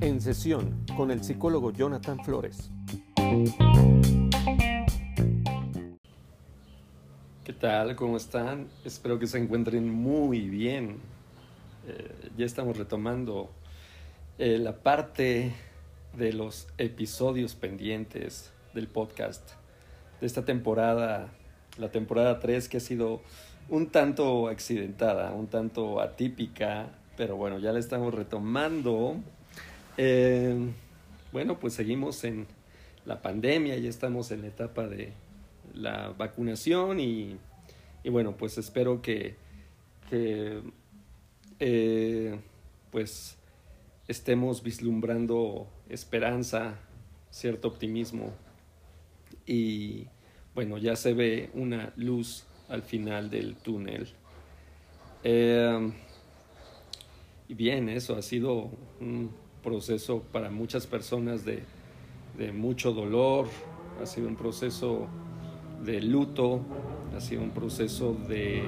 En sesión con el psicólogo Jonathan Flores. ¿Qué tal? ¿Cómo están? Espero que se encuentren muy bien. Eh, ya estamos retomando eh, la parte de los episodios pendientes del podcast de esta temporada, la temporada 3 que ha sido un tanto accidentada, un tanto atípica, pero bueno, ya la estamos retomando. Eh, bueno, pues seguimos en la pandemia, ya estamos en la etapa de la vacunación y, bueno, pues espero que, que eh, pues estemos vislumbrando esperanza, cierto optimismo y bueno, ya se ve una luz al final del túnel. Eh, y bien, eso ha sido un proceso para muchas personas de, mucho dolor, ha sido un proceso de luto, ha sido un proceso de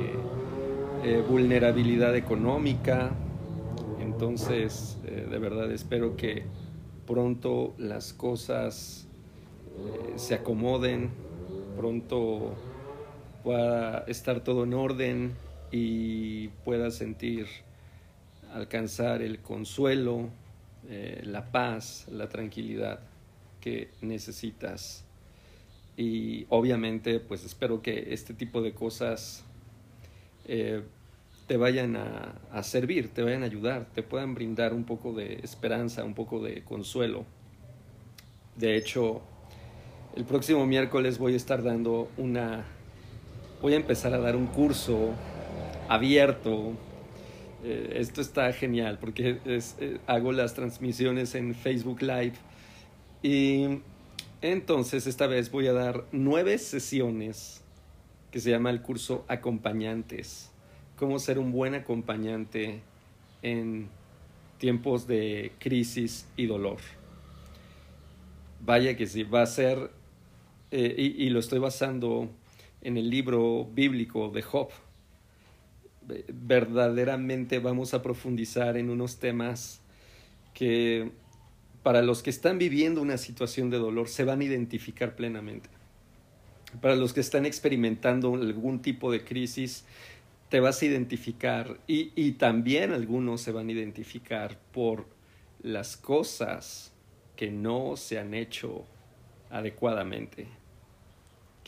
eh, vulnerabilidad económica. Entonces, eh, de verdad espero que pronto las cosas se acomoden, pronto pueda estar todo en orden y pueda sentir, alcanzar el consuelo, eh, la paz, la tranquilidad que necesitas. Y obviamente, pues espero que este tipo de cosas eh, te vayan a, a, servir, te vayan a ayudar, te puedan brindar un poco de esperanza, un poco de consuelo. De hecho, el próximo miércoles voy a estar dando una, voy a empezar a dar un curso abierto. Eh, esto está genial porque eh, hago las transmisiones en Facebook Live y entonces esta vez voy a dar nueve sesiones que se llama el curso Acompañantes. Cómo ser un buen acompañante en tiempos de crisis y dolor. Vaya que sí, va a ser, eh, y, lo estoy basando en el libro bíblico de Job. Verdaderamente vamos a profundizar en unos temas que para los que están viviendo una situación de dolor se van a identificar plenamente. Para los que están experimentando algún tipo de crisis, te vas a identificar y, y también algunos se van a identificar por las cosas que no se han hecho adecuadamente,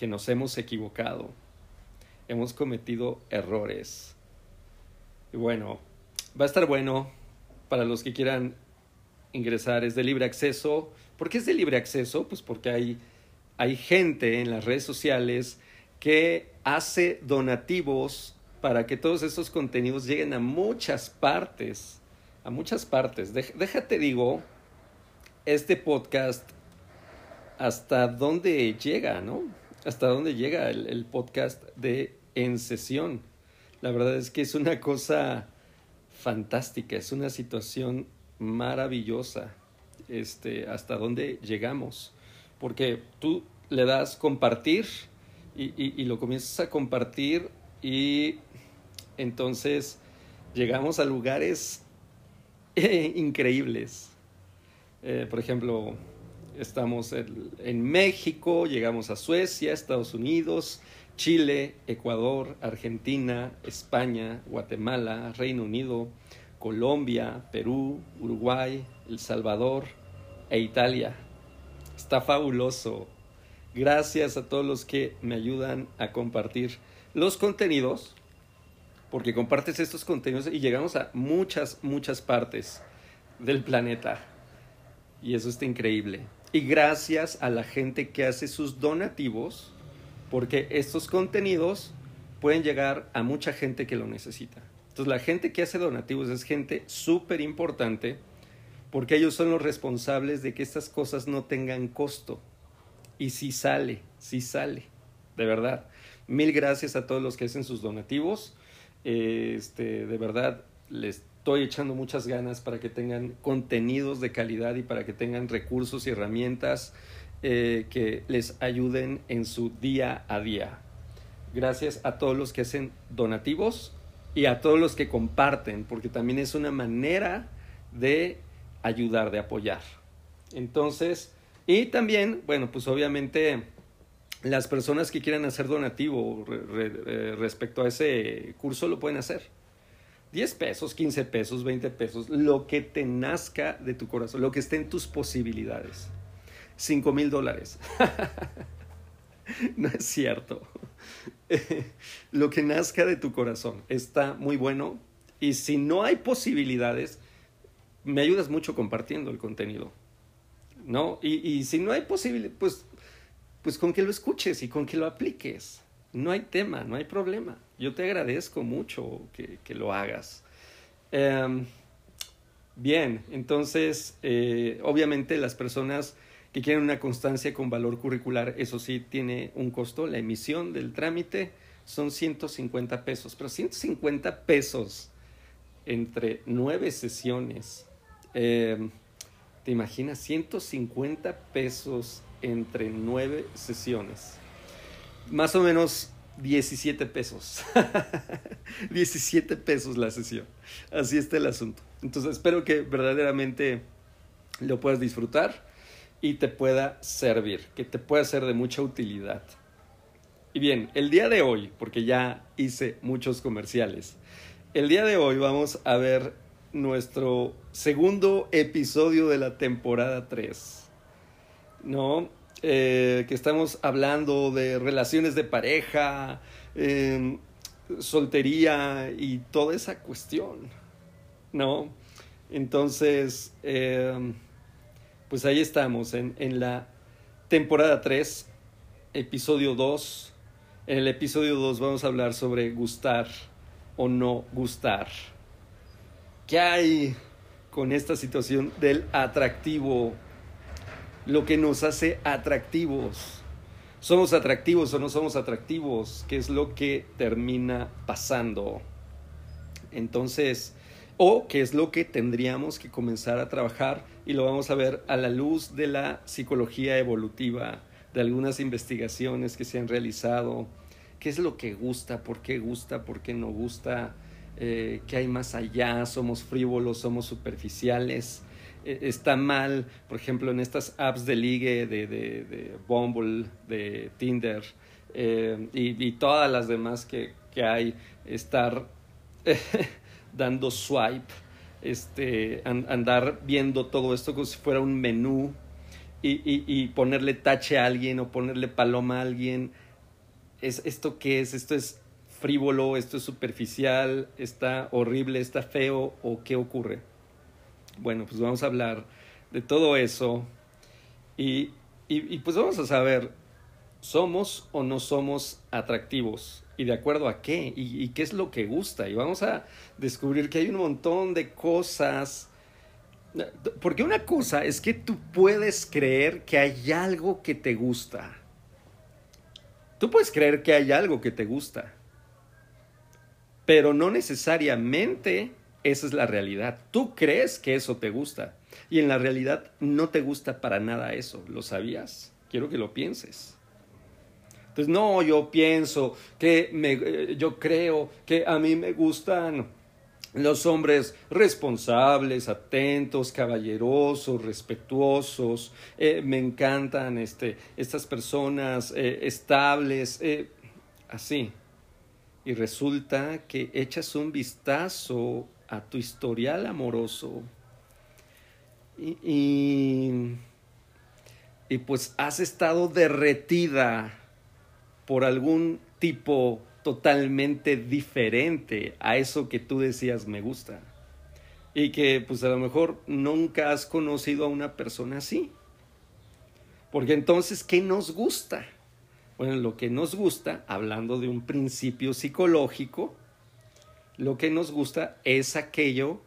que nos hemos equivocado, hemos cometido errores. Y bueno, va a estar bueno para los que quieran ingresar, es de libre acceso. ¿Por qué es de libre acceso? Pues porque hay, hay gente en las redes sociales que hace donativos para que todos estos contenidos lleguen a muchas partes, a muchas partes. déjate digo, este podcast, hasta dónde llega, ¿no? Hasta dónde llega el, podcast de En Sesión. La verdad es que es una cosa fantástica, es una situación maravillosa, este, hasta dónde llegamos. Porque tú le das compartir y, lo comienzas a compartir y entonces llegamos a lugares increíbles. Eh, por ejemplo, estamos en, México, llegamos a Suecia, Estados Unidos, Chile, Ecuador, Argentina, España, Guatemala, Reino Unido, Colombia, Perú, Uruguay, El Salvador e Italia. Está fabuloso. Gracias a todos los que me ayudan a compartir los contenidos porque compartes estos contenidos y llegamos a muchas, muchas partes del planeta. Y eso está increíble. Y gracias a la gente que hace sus donativos, porque estos contenidos pueden llegar a mucha gente que lo necesita. Entonces la gente que hace donativos es gente súper importante porque ellos son los responsables de que estas cosas no tengan costo. Y si sale, si sale, de verdad. Mil gracias a todos los que hacen sus donativos este, de verdad, les estoy echando muchas ganas para que tengan contenidos de calidad y para que tengan recursos y herramientas eh, que les ayuden en su día a día. Gracias a todos los que hacen donativos y a todos los que comparten, porque también es una manera de ayudar, de apoyar. Entonces, y también, bueno, pues obviamente las personas que quieran hacer donativo eh, respecto a ese curso lo pueden hacer. 10 pesos, 15 pesos, 20 pesos, lo que te nazca de tu corazón, lo que esté en tus posibilidades. 5 mil dólares. no es cierto. lo que nazca de tu corazón está muy bueno y si no hay posibilidades, me ayudas mucho compartiendo el contenido. ¿No? Y, y si no hay posibilidades, pues, pues con que lo escuches y con que lo apliques. No hay tema, no hay problema. Yo te agradezco mucho que, que lo hagas. Em, bien, entonces, eh, obviamente las personas que quieren una constancia con valor curricular, eso sí tiene un costo. La emisión del trámite son 150 pesos, pero 150 pesos entre nueve sesiones. Em, ¿Te imaginas? 150 pesos entre nueve sesiones más o menos 17 pesos. 17 pesos la sesión. Así está el asunto. Entonces espero que verdaderamente lo puedas disfrutar y te pueda servir, que te pueda ser de mucha utilidad. Y bien, el día de hoy, porque ya hice muchos comerciales, el día de hoy vamos a ver nuestro segundo episodio de la temporada 3. ¿No? Eh, que estamos hablando de relaciones de pareja, em, soltería y toda esa cuestión, ¿no? Entonces, em, pues ahí estamos en, en la temporada 3, episodio 2. En el episodio 2 vamos a hablar sobre gustar o no gustar. ¿Qué hay con esta situación del atractivo? Lo que nos hace atractivos. ¿Somos atractivos o no somos atractivos? ¿Qué es lo que termina pasando? Entonces, o qué es lo que tendríamos que comenzar a trabajar y lo vamos a ver a la luz de la psicología evolutiva, de algunas investigaciones que se han realizado, qué es lo que gusta, por qué gusta, por qué no gusta, eh, qué hay más allá, somos frívolos, somos superficiales, está mal, por ejemplo, en estas apps de ligue de, de, de Bumble, de Tinder eh, y, y, todas las demás que, que hay, estar dando swipe, este, andar viendo todo esto como si fuera un menú y, y, y, ponerle tache a alguien o ponerle paloma a alguien. ¿Es, ¿Esto qué es? ¿Esto es frívolo? ¿Esto es superficial? ¿Está horrible? ¿Está feo? ¿O qué ocurre? Bueno, pues vamos a hablar de todo eso y, y, pues vamos a saber, ¿somos o no somos atractivos? ¿Y de acuerdo a qué? ¿Y, qué es lo que gusta? Y vamos a descubrir que hay un montón de cosas. Porque una cosa es que tú puedes creer que hay algo que te gusta. Tú puedes creer que hay algo que te gusta. Pero no necesariamente esa es la realidad. Tú crees que eso te gusta y en la realidad no te gusta para nada eso. ¿Lo sabías? Quiero que lo pienses. Entonces, no, yo pienso que me, eh, yo creo que a mí me gustan los hombres responsables, atentos, caballerosos, respetuosos. Eh, me encantan este, estas personas eh, estables, así. Y resulta que echas un vistazo a tu historial amoroso y, y, pues has estado derretida por algún tipo totalmente diferente a eso que tú decías me gusta. Y que pues a lo mejor nunca has conocido a una persona así. Porque entonces, ¿qué nos gusta? Bueno, lo que nos gusta, hablando de un principio psicológico, lo que nos gusta es aquello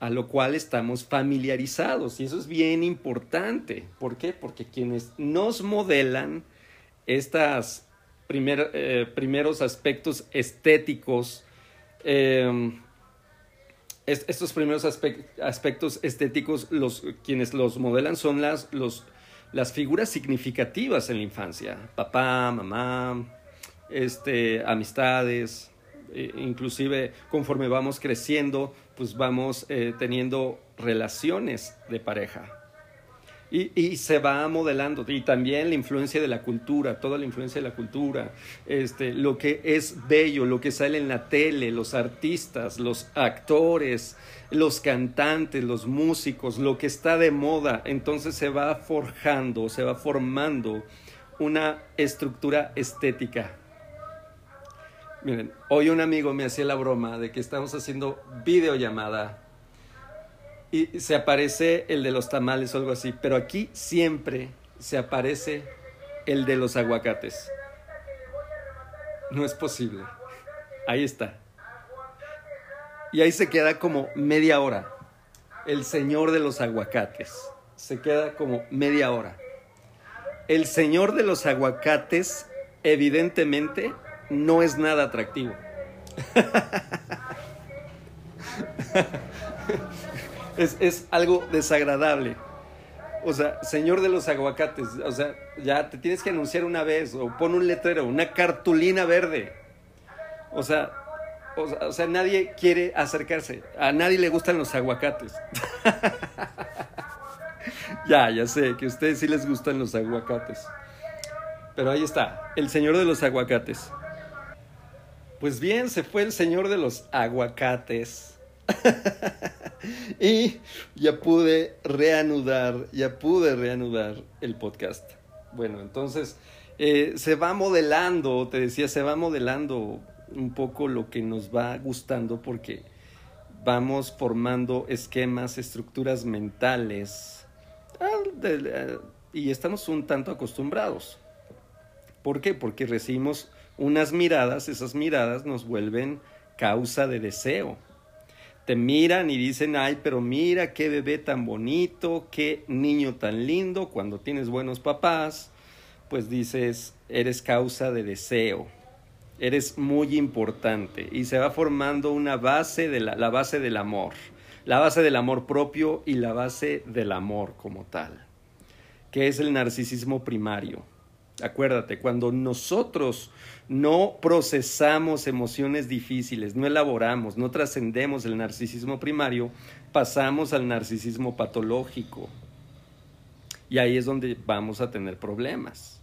a lo cual estamos familiarizados. Y eso es bien importante. ¿Por qué? Porque quienes nos modelan estos eh, primeros aspectos estéticos, em, estos primeros aspectos estéticos, los, quienes los modelan son las, figuras significativas en la infancia. Papá, mamá, este, amistades, inclusive conforme vamos creciendo, pues vamos eh, teniendo relaciones de pareja. Y, y, se va modelando. Y también la influencia de la cultura, toda la influencia de la cultura, este, lo que es bello, lo que sale en la tele, los artistas, los actores, los cantantes, los músicos, lo que está de moda. Entonces se va forjando, se va formando una estructura estética. Miren, hoy un amigo me hacía la broma de que estamos haciendo videollamada y se aparece el de los tamales o algo así, pero aquí siempre se aparece el de los aguacates. No es posible. Ahí está. Y ahí se queda como media hora. El señor de los aguacates. Se queda como media hora. El señor de los aguacates evidentemente no es nada atractivo. es, algo desagradable. O sea, señor de los aguacates, o sea, ya te tienes que anunciar una vez, o pon un letrero, una cartulina verde. O sea, o sea, nadie quiere acercarse. A nadie le gustan los aguacates. ya, ya sé que a ustedes sí les gustan los aguacates. Pero ahí está, el señor de los aguacates. Pues bien, se fue el señor de los aguacates. y ya pude reanudar, ya pude reanudar el podcast. Bueno, entonces eh, se va modelando, te decía, se va modelando un poco lo que nos va gustando porque vamos formando esquemas, estructuras mentales ah, eh, y estamos un tanto acostumbrados. ¿Por qué? Porque recibimos unas miradas, esas miradas nos vuelven causa de deseo te miran y dicen, ay, pero mira qué bebé tan bonito, qué niño tan lindo. Cuando tienes buenos papás, pues dices, eres causa de deseo, eres muy importante y se va formando una base de la, la base del amor, la base del amor propio y la base del amor como tal, que es el narcisismo primario. Acuérdate, cuando nosotros no procesamos emociones difíciles, no elaboramos, no trascendemos el narcisismo primario, pasamos al narcisismo patológico. Y ahí es donde vamos a tener problemas.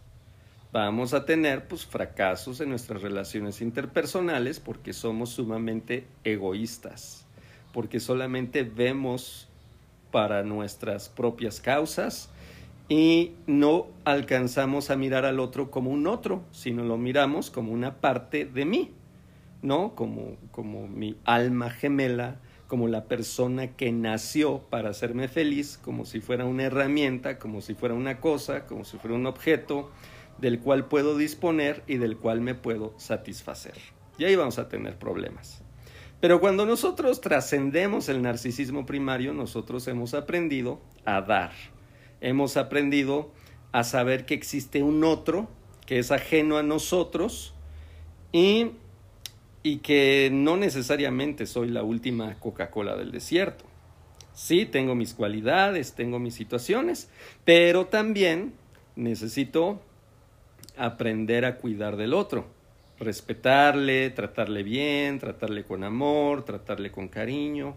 Vamos a tener pues fracasos en nuestras relaciones interpersonales porque somos sumamente egoístas, porque solamente vemos para nuestras propias causas, y no alcanzamos a mirar al otro como un otro, sino lo miramos como una parte de mí, ¿no? Como, como mi alma gemela, como la persona que nació para hacerme feliz, como si fuera una herramienta, como si fuera una cosa, como si fuera un objeto del cual puedo disponer y del cual me puedo satisfacer. Y ahí vamos a tener problemas. Pero cuando nosotros trascendemos el narcisismo primario, nosotros hemos aprendido a dar hemos aprendido a saber que existe un otro que es ajeno a nosotros y, y que no necesariamente soy la última Coca-Cola del desierto. Sí, tengo mis cualidades, tengo mis situaciones, pero también necesito aprender a cuidar del otro, respetarle, tratarle bien, tratarle con amor, tratarle con cariño.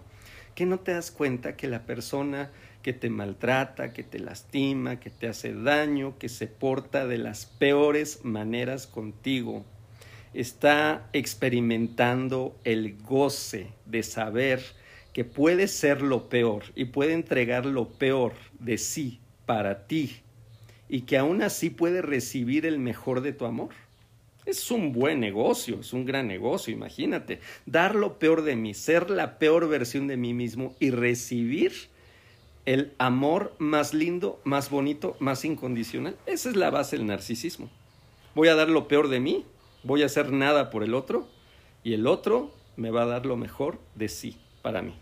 Que no te das cuenta que la persona que te maltrata, que te lastima, que te hace daño, que se porta de las peores maneras contigo. Está experimentando el goce de saber que puede ser lo peor y puede entregar lo peor de sí para ti y que aún así puede recibir el mejor de tu amor. Es un buen negocio, es un gran negocio, imagínate. Dar lo peor de mí, ser la peor versión de mí mismo y recibir el amor más lindo, más bonito, más incondicional. Esa es la base del narcisismo. Voy a dar lo peor de mí, voy a hacer nada por el otro y el otro me va a dar lo mejor de sí para mí.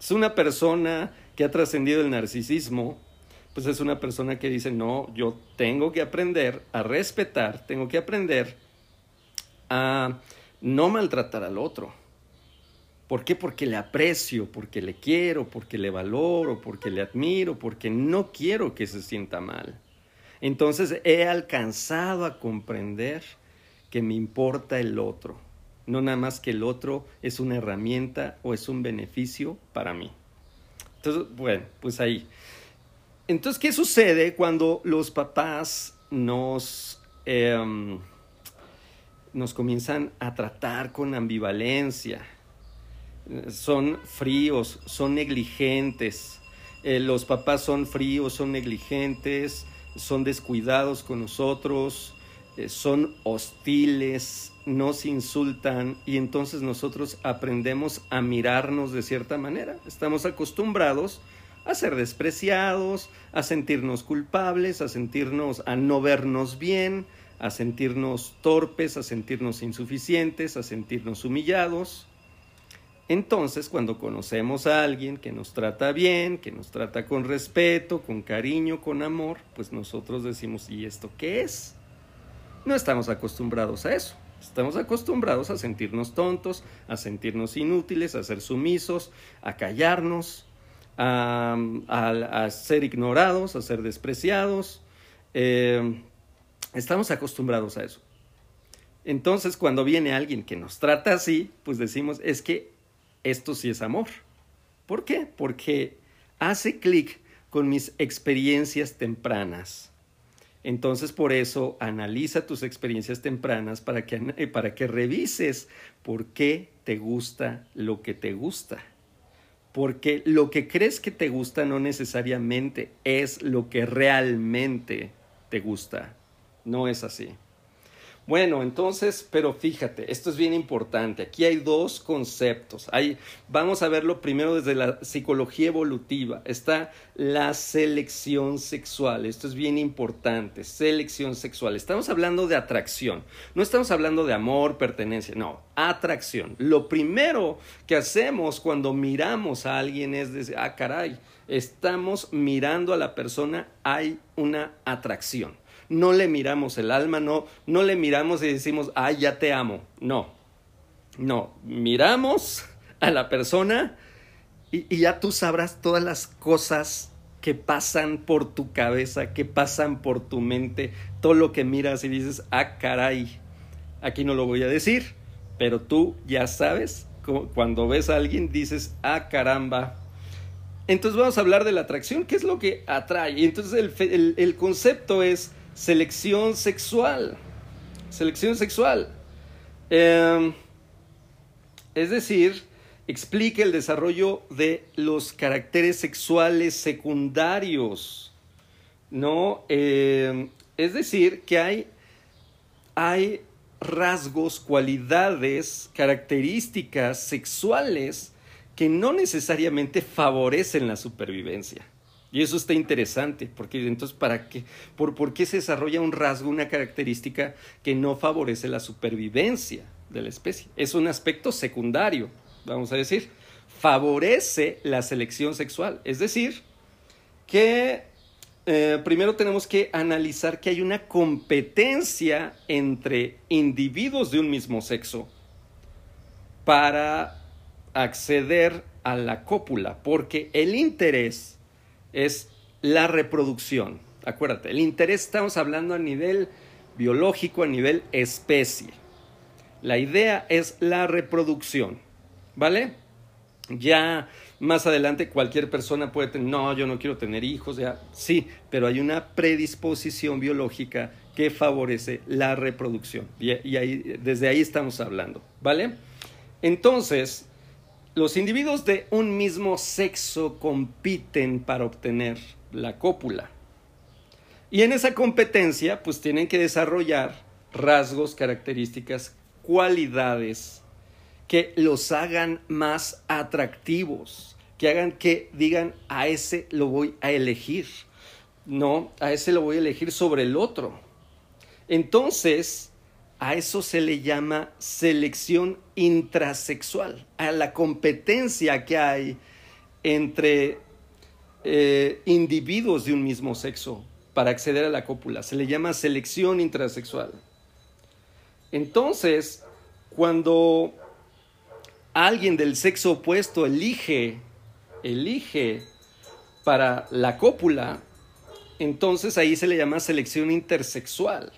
Es una persona que ha trascendido el narcisismo, pues es una persona que dice, no, yo tengo que aprender a respetar, tengo que aprender a no maltratar al otro ¿Por qué? Porque le aprecio, porque le quiero, porque le valoro, porque le admiro, porque no quiero que se sienta mal. Entonces he alcanzado a comprender que me importa el otro, no nada más que el otro es una herramienta o es un beneficio para mí. Entonces, bueno, pues ahí. Entonces, ¿qué sucede cuando los papás nos, em, nos comienzan a tratar con ambivalencia? Son fríos, son negligentes. Eh, los papás son fríos, son negligentes, son descuidados con nosotros, eh, son hostiles, nos insultan y entonces nosotros aprendemos a mirarnos de cierta manera. Estamos acostumbrados a ser despreciados, a sentirnos culpables, a sentirnos, a no vernos bien, a sentirnos torpes, a sentirnos insuficientes, a sentirnos humillados. Entonces, cuando conocemos a alguien que nos trata bien, que nos trata con respeto, con cariño, con amor, pues nosotros decimos, ¿y esto qué es? No estamos acostumbrados a eso. Estamos acostumbrados a sentirnos tontos, a sentirnos inútiles, a ser sumisos, a callarnos, a, ser ignorados, a ser despreciados. Eh, estamos acostumbrados a eso. Entonces, cuando viene alguien que nos trata así, pues decimos, es que esto sí es amor. ¿Por qué? Porque hace clic con mis experiencias tempranas. Entonces, por eso, analiza tus experiencias tempranas para que, para que revises por qué te gusta lo que te gusta porque lo que crees que te gusta no necesariamente es lo que realmente te gusta. No es así. Bueno, entonces, pero fíjate, esto es bien importante. Aquí hay dos conceptos. Hay, vamos a verlo primero desde la psicología evolutiva. Está la selección sexual. Esto es bien importante. Selección sexual. Estamos hablando de atracción. No estamos hablando de amor, pertenencia. No, atracción. Lo primero que hacemos cuando miramos a alguien es decir, ah, caray, estamos mirando a la persona, hay una atracción no le miramos el alma, no, no le miramos y decimos, ay, ya te amo. No, no, miramos a la persona y, ya tú sabrás todas las cosas que pasan por tu cabeza, que pasan por tu mente, todo lo que miras y dices, ah, caray, aquí no lo voy a decir, pero tú ya sabes, cuando ves a alguien dices, ah, caramba. Entonces vamos a hablar de la atracción, ¿qué es lo que atrae? Entonces el, el concepto es selección sexual. Selección sexual. Em, es decir, explica el desarrollo de los caracteres sexuales secundarios. ¿No? Em, es decir, que hay, hay rasgos, cualidades, características sexuales que no necesariamente favorecen la supervivencia. Y eso está interesante, porque entonces, ¿para qué? ¿Por, ¿Por qué se desarrolla un rasgo, una característica que no favorece la supervivencia de la especie? Es un aspecto secundario, vamos a decir. Favorece la selección sexual. Es decir, que eh, primero tenemos que analizar que hay una competencia entre individuos de un mismo sexo para acceder a la cópula, porque el interés es la reproducción. Acuérdate, el interés estamos hablando a nivel biológico, a nivel especie. La idea es la reproducción, ¿vale? Ya más adelante cualquier persona puede tener, no, yo no quiero tener hijos, ya, sí, pero hay una predisposición biológica que favorece la reproducción. Y, desde ahí estamos hablando, ¿vale? Entonces, los individuos de un mismo sexo compiten para obtener la cópula. Y en esa competencia, pues tienen que desarrollar rasgos, características, cualidades que los hagan más atractivos, que hagan que digan, a ese lo voy a elegir, no, a ese lo voy a elegir sobre el otro. Entonces, a eso se le llama selección intrasexual, a la competencia que hay entre eh, individuos de un mismo sexo para acceder a la cópula. Se le llama selección intrasexual. Entonces, cuando alguien del sexo opuesto elige, elige para la cópula, entonces ahí se le llama selección intersexual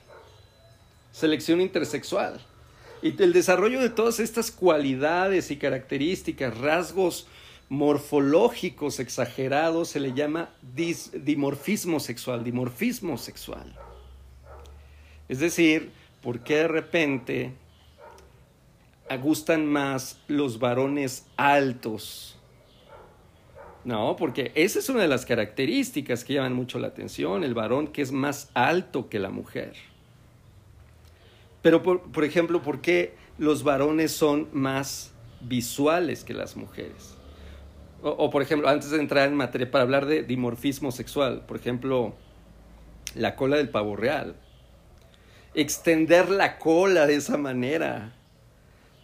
selección intersexual. Y el desarrollo de todas estas cualidades y características, rasgos morfológicos exagerados, se le llama dimorfismo sexual, dimorfismo sexual. Es decir, ¿por qué de repente gustan más los varones altos? No, porque esa es una de las características que llaman mucho la atención, el varón que es más alto que la mujer. Pero, por, ejemplo, ¿por qué los varones son más visuales que las mujeres? O, por ejemplo, antes de entrar en materia, para hablar de dimorfismo sexual, por ejemplo, la cola del pavo real. Extender la cola de esa manera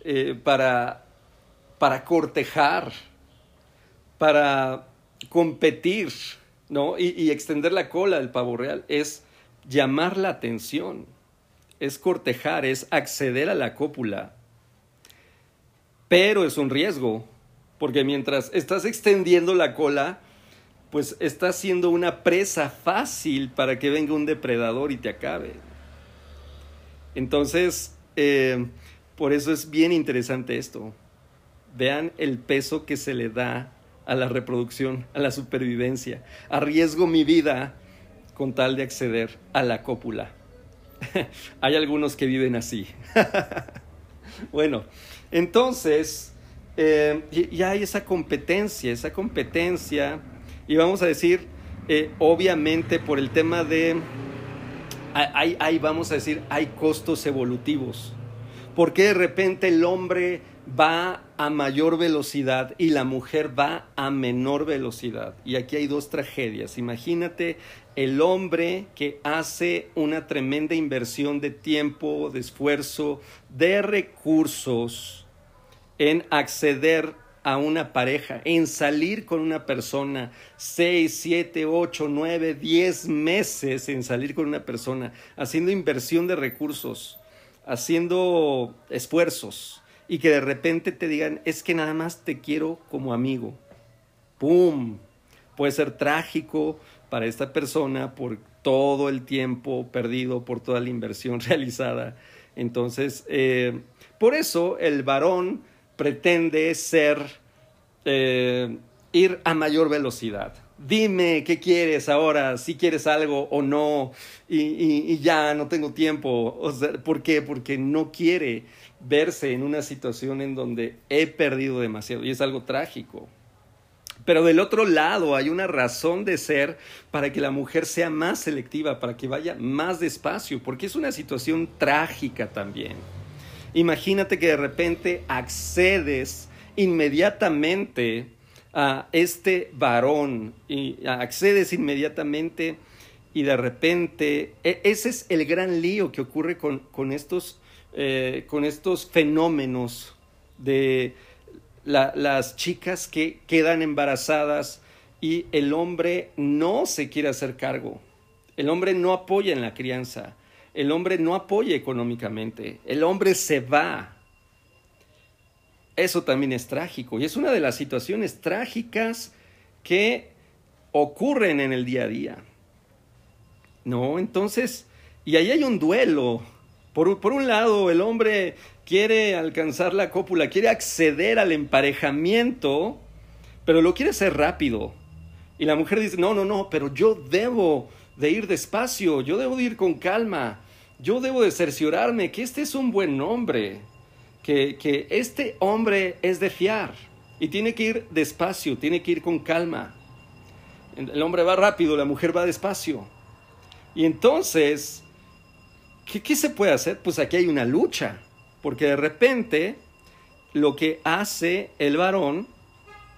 eh, para, para cortejar, para competir, ¿no? Y extender la cola del pavo real es llamar la atención es cortejar, es acceder a la cópula. Pero es un riesgo, porque mientras estás extendiendo la cola, pues estás siendo una presa fácil para que venga un depredador y te acabe. Entonces, eh, por eso es bien interesante esto. Vean el peso que se le da a la reproducción, a la supervivencia. Arriesgo mi vida con tal de acceder a la cópula. Hay algunos que viven así. bueno, entonces, eh, ya hay esa competencia, esa competencia, y vamos a decir, eh, obviamente por el tema de, hay, vamos a decir, hay costos evolutivos. ¿Por qué de repente el hombre va a mayor velocidad y la mujer va a menor velocidad? Y aquí hay dos tragedias. Imagínate el hombre que hace una tremenda inversión de tiempo, de esfuerzo, de recursos en acceder a una pareja, en salir con una persona, seis, siete, ocho, nueve, diez meses en salir con una persona, haciendo inversión de recursos, haciendo esfuerzos, y que de repente te digan, es que nada más te quiero como amigo. ¡Pum! Puede ser trágico, para esta persona por todo el tiempo perdido, por toda la inversión realizada. Entonces, eh, por eso el varón pretende ser, eh, ir a mayor velocidad. Dime qué quieres ahora, si quieres algo o no, y, ya no tengo tiempo. ¿Por qué? Porque no quiere verse en una situación en donde he perdido demasiado y es algo trágico. Pero del otro lado hay una razón de ser para que la mujer sea más selectiva, para que vaya más despacio, porque es una situación trágica también. Imagínate que de repente accedes inmediatamente a este varón y accedes inmediatamente y de repente e, ese es el gran lío que ocurre con, con estos, eh, con estos fenómenos de las chicas que quedan embarazadas y el hombre no se quiere hacer cargo. El hombre no apoya en la crianza. El hombre no apoya económicamente. El hombre se va. Eso también es trágico y es una de las situaciones trágicas que ocurren en el día a día. No, entonces, y ahí hay un duelo. Por, por un lado, el hombre quiere alcanzar la cópula, quiere acceder al emparejamiento, pero lo quiere hacer rápido. Y la mujer dice, no, no, no, pero yo debo de ir despacio, yo debo de ir con calma, yo debo de cerciorarme que este es un buen hombre, que, que este hombre es de fiar y tiene que ir despacio, tiene que ir con calma. El hombre va rápido, la mujer va despacio. Y entonces, ¿qué, qué se puede hacer? Pues aquí hay una lucha. Porque de repente lo que hace el varón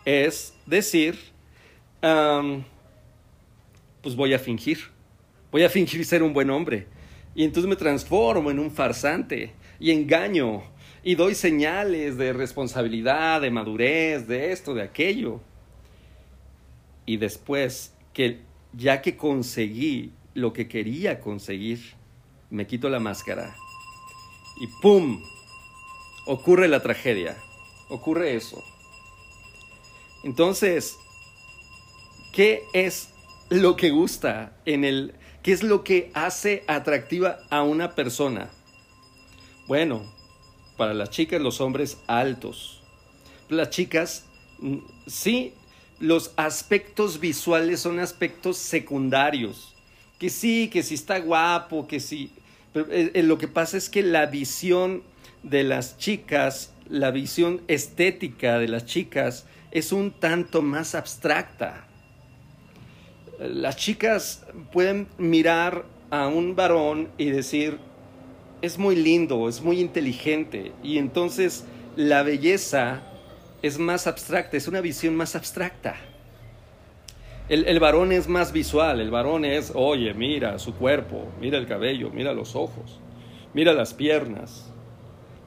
es decir, pues voy a fingir, voy a fingir ser un buen hombre. Y entonces me transformo en un farsante y engaño y doy señales de responsabilidad, de madurez, de esto, de aquello. Y después que ya que conseguí lo que quería conseguir, me quito la máscara y ¡pum! ocurre la tragedia, ocurre eso. Entonces, ¿qué es lo que gusta en el, qué es lo que hace atractiva a una persona? Bueno, para las chicas, los hombres altos. Las chicas, mm, sí, los aspectos visuales son aspectos secundarios. Que sí, que sí está guapo, que sí. Eh, eh, lo que pasa es que la visión de las chicas, la visión estética de las chicas es un tanto más abstracta. Las chicas pueden mirar a un varón y decir, es muy lindo, es muy inteligente, y entonces la belleza es más abstracta, es una visión más abstracta. El, el, varón es más visual, el varón es, oye, mira su cuerpo, mira el cabello, mira los ojos, mira las piernas.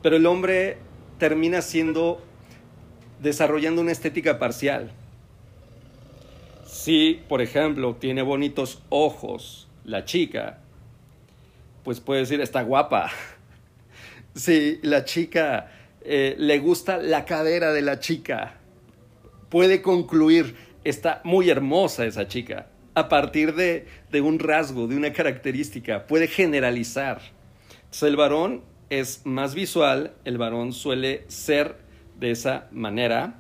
Pero el hombre termina siendo, desarrollando una estética parcial. Si, por ejemplo, tiene bonitos ojos la chica, pues puede decir, está guapa. Si la chica eh, le gusta la cadera de la chica, puede concluir, está muy hermosa esa chica, a partir de, de un rasgo, de una característica, puede generalizar. Entonces el varón es más visual, el varón suele ser de esa manera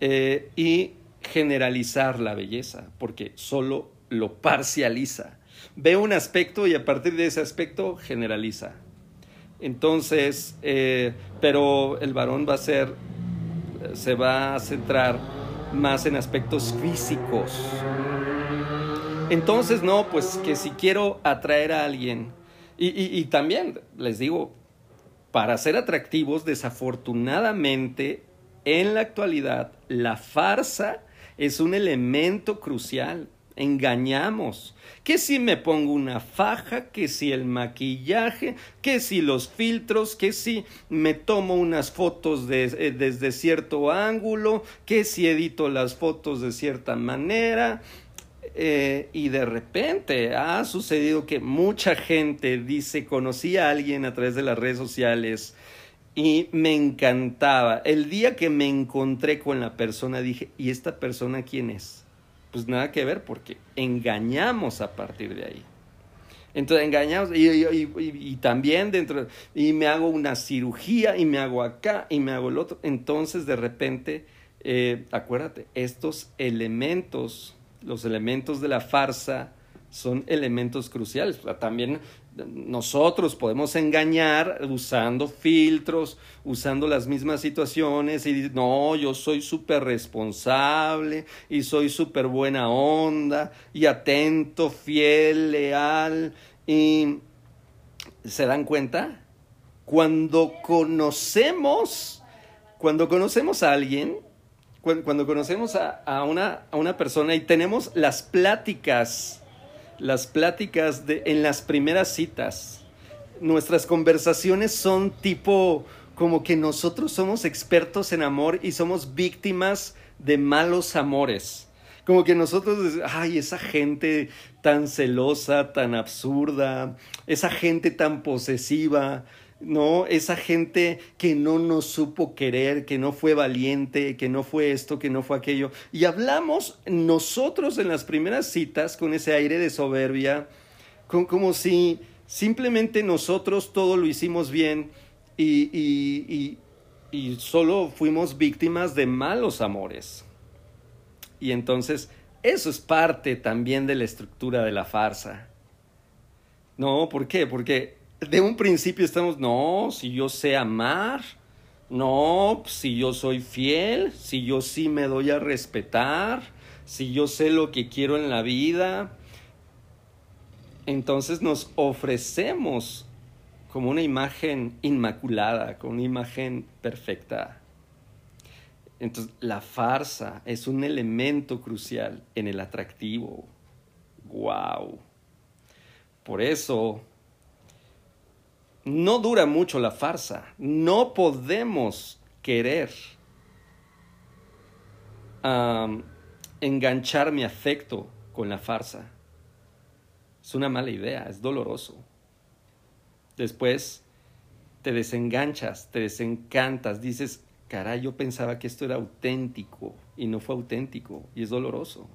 eh, y generalizar la belleza, porque solo lo parcializa. Ve un aspecto y a partir de ese aspecto generaliza. Entonces, eh, pero el varón va a ser, se va a centrar más en aspectos físicos. Entonces, no, pues que si quiero atraer a alguien, y, también les digo, para ser atractivos, desafortunadamente, en la actualidad, la farsa es un elemento crucial. Engañamos. Que si me pongo una faja, que si el maquillaje, que si los filtros, que si me tomo unas fotos eh, desde cierto ángulo, que si edito las fotos de cierta manera, eh, y de repente ha sucedido que mucha gente dice, conocí a alguien a través de las redes sociales y me encantaba. El día que me encontré con la persona dije, ¿y esta persona quién es? Pues nada que ver porque engañamos a partir de ahí. Entonces engañamos y, también dentro, y me hago una cirugía y me hago acá y me hago el otro. Entonces de repente, eh, acuérdate, estos elementos los elementos de la farsa son elementos cruciales. También nosotros podemos engañar usando filtros, usando las mismas situaciones y no, yo soy súper responsable y soy súper buena onda y atento, fiel, leal y ¿se dan cuenta? Cuando conocemos, cuando conocemos a alguien, cuando, conocemos a, una, a una persona y tenemos las pláticas, las pláticas de, en las primeras citas, nuestras conversaciones son tipo como que nosotros somos expertos en amor y somos víctimas de malos amores. Como que nosotros, ay, esa gente tan celosa, tan absurda, esa gente tan posesiva, ¿no? Esa gente que no nos supo querer, que no fue valiente, que no fue esto, que no fue aquello. Y hablamos nosotros en las primeras citas con ese aire de soberbia, como si simplemente nosotros todo lo hicimos bien y, y, y solo fuimos víctimas de malos amores. Y entonces eso es parte también de la estructura de la farsa. No, ¿por qué? Porque de un principio estamos, no, si yo sé amar, no, si yo soy fiel, si yo sí me doy a respetar, si yo sé lo que quiero en la vida, entonces nos ofrecemos como una imagen inmaculada, como una imagen perfecta. Entonces, la farsa es un elemento crucial en el atractivo. ¡Wow! Por eso no dura mucho la farsa. No podemos querer enganchar mi afecto con la farsa. Es una mala idea, es doloroso. Después te desenganchas, te desencantas, dices, caray, yo pensaba que esto era auténtico y no fue auténtico y es doloroso.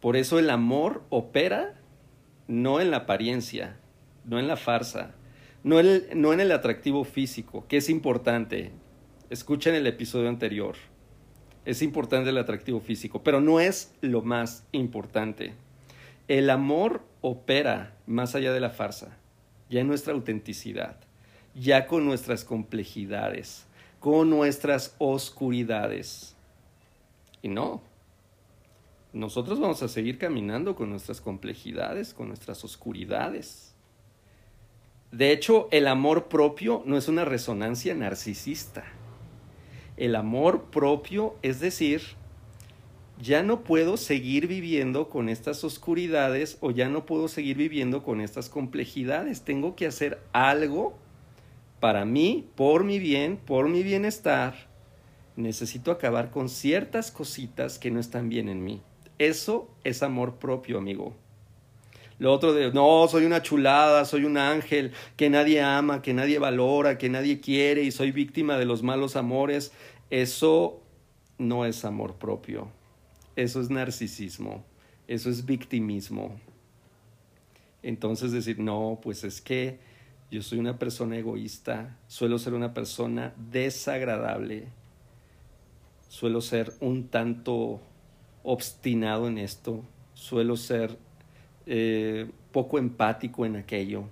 Por eso el amor opera no en la apariencia, no en la farsa, No, en el atractivo físico, que es importante. Escuchen el episodio anterior. Es importante el atractivo físico, pero no es lo más importante. El amor opera más allá de la farsa, ya en nuestra autenticidad, ya con nuestras complejidades, con nuestras oscuridades. Y no, nosotros vamos a seguir caminando con nuestras complejidades, con nuestras oscuridades. De hecho, el amor propio no es una resonancia narcisista. El amor propio es decir, ya no puedo seguir viviendo con estas oscuridades o ya no puedo seguir viviendo con estas complejidades. Tengo que hacer algo para mí, por mi bien, por mi bienestar. Necesito acabar con ciertas cositas que no están bien en mí. Eso es amor propio, amigo. Lo otro de, no, soy una chulada, soy un ángel que nadie ama, que nadie valora, que nadie quiere y soy víctima de los malos amores. Eso no es amor propio. Eso es narcisismo, eso es victimismo. Entonces decir, no, pues es que yo soy una persona egoísta, suelo ser una persona desagradable, suelo ser un tanto obstinado en esto, suelo ser eh, poco empático en aquello.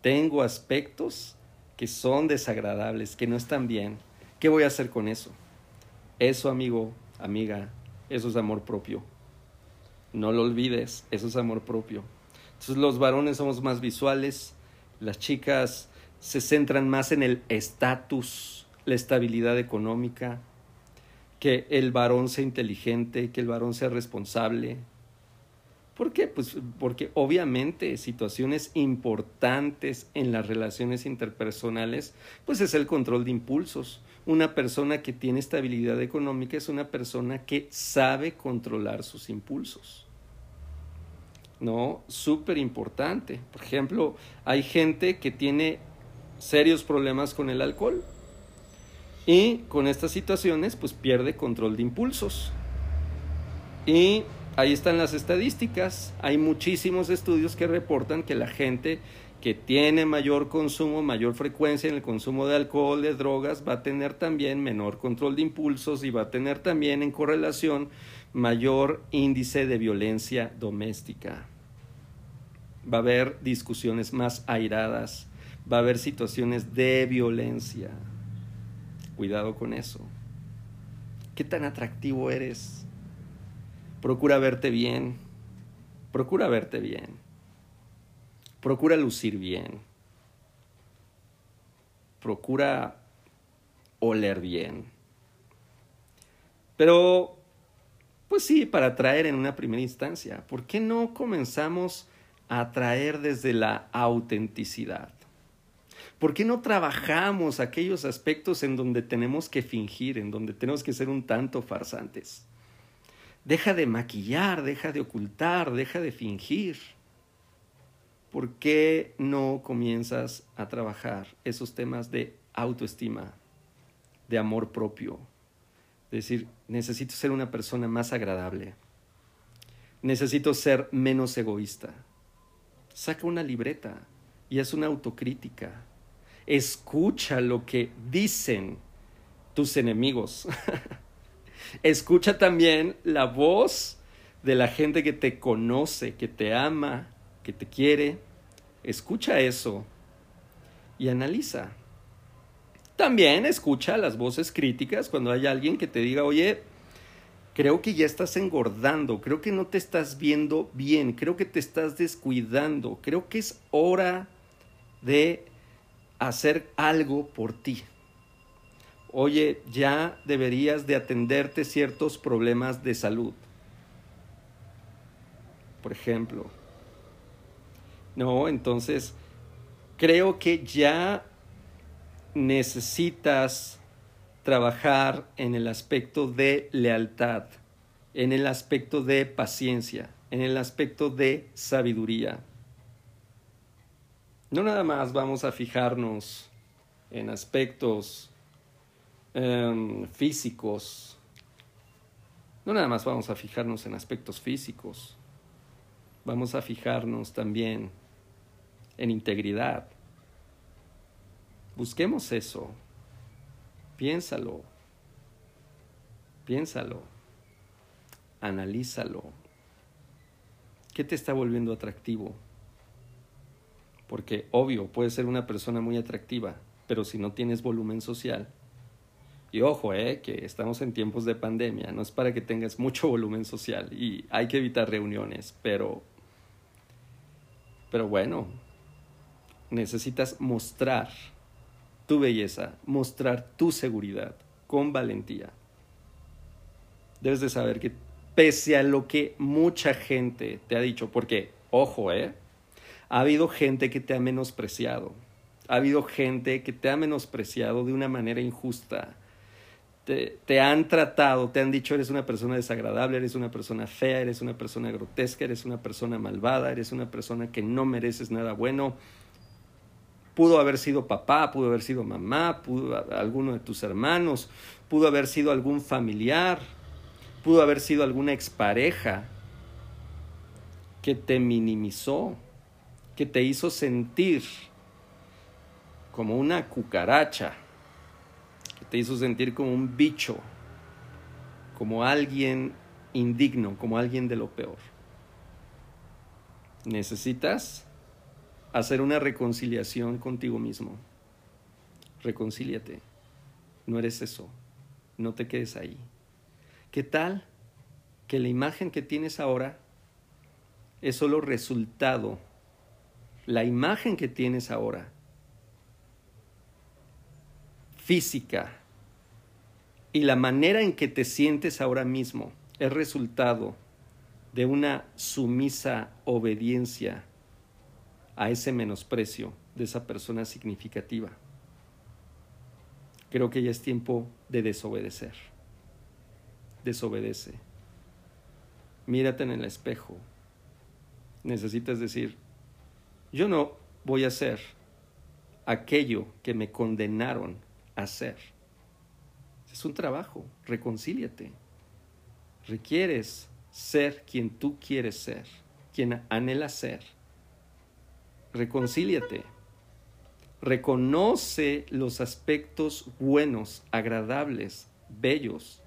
Tengo aspectos que son desagradables, que no están bien. ¿Qué voy a hacer con eso? Eso, amigo, amiga, eso es amor propio. No lo olvides, eso es amor propio. Entonces los varones somos más visuales, las chicas se centran más en el estatus, la estabilidad económica, que el varón sea inteligente, que el varón sea responsable. ¿Por qué? Pues porque obviamente situaciones importantes en las relaciones interpersonales, pues es el control de impulsos una persona que tiene estabilidad económica es una persona que sabe controlar sus impulsos. ¿No? Súper importante. Por ejemplo, hay gente que tiene serios problemas con el alcohol y con estas situaciones pues pierde control de impulsos. Y ahí están las estadísticas. Hay muchísimos estudios que reportan que la gente que tiene mayor consumo, mayor frecuencia en el consumo de alcohol, de drogas, va a tener también menor control de impulsos y va a tener también en correlación mayor índice de violencia doméstica. Va a haber discusiones más airadas, va a haber situaciones de violencia. Cuidado con eso. ¿Qué tan atractivo eres? Procura verte bien. Procura verte bien. Procura lucir bien. Procura oler bien. Pero, pues sí, para atraer en una primera instancia. ¿Por qué no comenzamos a atraer desde la autenticidad? ¿Por qué no trabajamos aquellos aspectos en donde tenemos que fingir, en donde tenemos que ser un tanto farsantes? Deja de maquillar, deja de ocultar, deja de fingir. ¿por qué no comienzas a trabajar esos temas de autoestima, de amor propio? Es decir, necesito ser una persona más agradable. Necesito ser menos egoísta. Saca una libreta y haz una autocrítica. Escucha lo que dicen tus enemigos. Escucha también la voz de la gente que te conoce, que te ama, que te quiere, escucha eso y analiza. También escucha las voces críticas cuando hay alguien que te diga, oye, creo que ya estás engordando, creo que no te estás viendo bien, creo que te estás descuidando, creo que es hora de hacer algo por ti. Oye, ya deberías de atenderte ciertos problemas de salud. Por ejemplo, ¿no? Entonces, creo que ya necesitas trabajar en el aspecto de lealtad, en el aspecto de paciencia, en el aspecto de sabiduría. No nada más vamos a fijarnos en aspectos em, físicos, no nada más vamos a fijarnos en aspectos físicos, vamos a fijarnos también en integridad. Busquemos eso. Piénsalo. Piénsalo. Analízalo. ¿Qué te está volviendo atractivo? Porque obvio, puedes ser una persona muy atractiva, pero si no tienes volumen social, y ojo, eh, que estamos en tiempos de pandemia, no es para que tengas mucho volumen social y hay que evitar reuniones, pero, pero bueno, necesitas mostrar tu belleza, mostrar tu seguridad con valentía. Debes de saber que pese a lo que mucha gente te ha dicho, porque, ojo, eh, ha habido gente que te ha menospreciado, ha habido gente que te ha menospreciado de una manera injusta te, han tratado, te han dicho eres una persona desagradable, eres una persona fea, eres una persona grotesca, eres una persona malvada, eres una persona que no mereces nada bueno. Pudo haber sido papá, pudo haber sido mamá, pudo alguno de tus hermanos, pudo haber sido algún familiar, pudo haber sido alguna expareja que te minimizó, que te hizo sentir como una cucaracha te hizo sentir como un bicho, como alguien indigno, como alguien de lo peor. Necesitas hacer una reconciliación contigo mismo. Reconcíliate. No eres eso. No te quedes ahí. ¿Qué tal que la imagen que tienes ahora es solo resultado? La imagen que tienes ahora física y la manera en que te sientes ahora mismo es resultado de una sumisa obediencia a ese menosprecio de esa persona significativa. Creo que ya es tiempo de desobedecer. Desobedece. Mírate en el espejo. Necesitas decir, yo no voy a hacer aquello que me condenaron hacer. Es un trabajo, reconcíliate. Requieres ser quien tú quieres ser, quien anhela ser. Reconcíliate. Reconoce los aspectos buenos, agradables, bellos.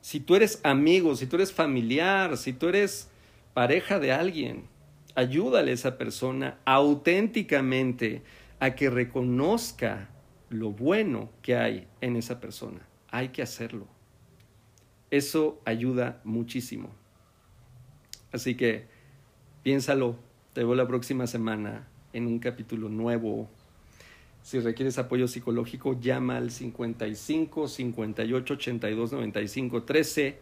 Si tú eres amigo, si tú eres familiar, si tú eres pareja de alguien, ayúdale a esa persona auténticamente a que reconozca lo bueno que hay en esa persona. Hay que hacerlo. Eso ayuda muchísimo. Así que piénsalo. Te veo la próxima semana en un capítulo nuevo. Si requieres apoyo psicológico, llama al 55 58 82 95 13.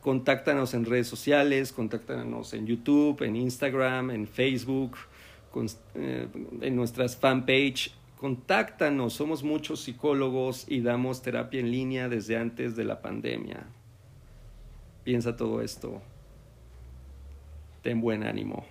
Contáctanos en redes sociales, contáctanos en YouTube, en Instagram, en Facebook, eh, en nuestras fanpage Contáctanos, somos muchos psicólogos y damos terapia en línea desde antes de la pandemia. Piensa todo esto. Ten buen ánimo.